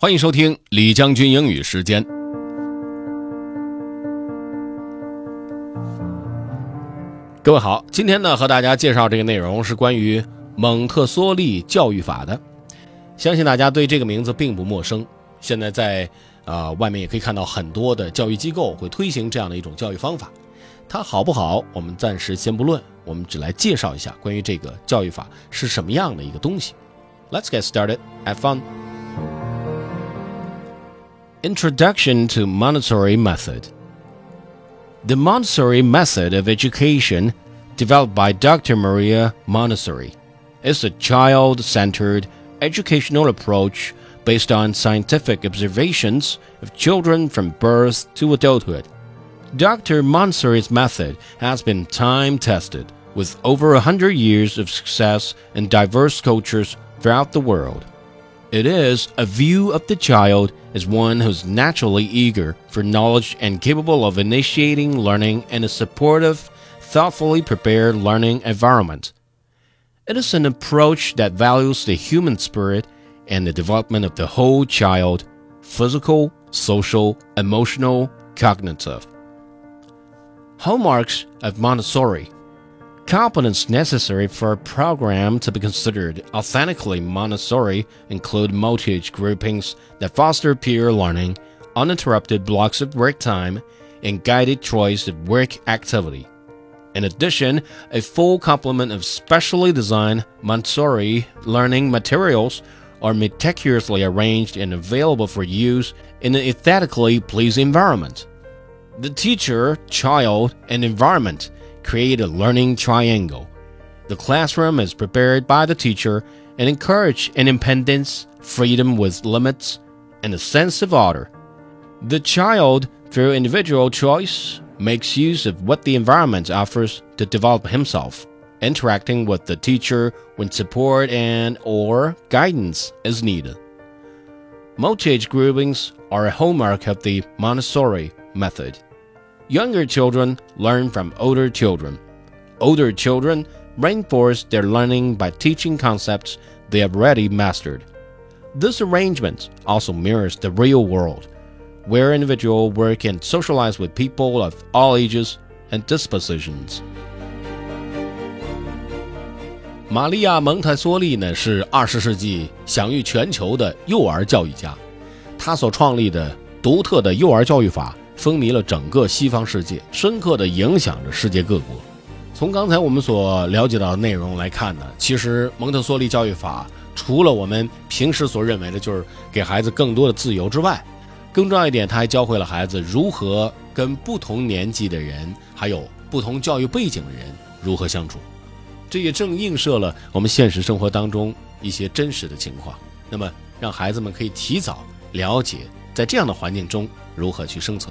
欢迎收听李将军英语时间。各位好，今天呢和大家介绍这个内容是关于蒙特梭利教育法的。相信大家对这个名字并不陌生。现在在啊外面也可以看到很多的教育机构会推行这样的一种教育方法。它好不好，我们暂时先不论，我们只来介绍一下关于这个教育法是什么样的一个东西。Let's get started. Have fun. Introduction to Montessori Method The Montessori method of education, developed by Dr. Maria Montessori, is a child centered educational approach based on scientific observations of children from birth to adulthood. Dr. Montessori's method has been time tested with over a hundred years of success in diverse cultures throughout the world. It is a view of the child as one who's naturally eager for knowledge and capable of initiating learning in a supportive, thoughtfully prepared learning environment. It is an approach that values the human spirit and the development of the whole child physical, social, emotional, cognitive. Hallmarks of Montessori Competence necessary for a program to be considered authentically Montessori include multi-age groupings that foster peer learning, uninterrupted blocks of work time, and guided choice of work activity. In addition, a full complement of specially designed Montessori learning materials are meticulously arranged and available for use in an aesthetically pleasing environment. The teacher, child, and environment create a learning triangle. The classroom is prepared by the teacher and encourage independence, freedom with limits, and a sense of order. The child, through individual choice, makes use of what the environment offers to develop himself, interacting with the teacher when support and or guidance is needed. Multi-age groupings are a hallmark of the Montessori method. Younger children learn from older children. Older children reinforce their learning by teaching concepts they have already mastered. This arrangement also mirrors the real world, where individuals work and socialize with people of all ages and dispositions. 玛利亚·蒙台梭利呢是二十世纪享誉全球的幼儿教育家，他所创立的独特的幼儿教育法 风靡了整个西方世界，深刻地影响着世界各国。从刚才我们所了解到的内容来看呢，其实蒙特梭利教育法除了我们平时所认为的，就是给孩子更多的自由之外，更重要一点，他还教会了孩子如何跟不同年纪的人，还有不同教育背景的人如何相处。这也正映射了我们现实生活当中一些真实的情况。那么，让孩子们可以提早了解在这样的环境中如何去生存。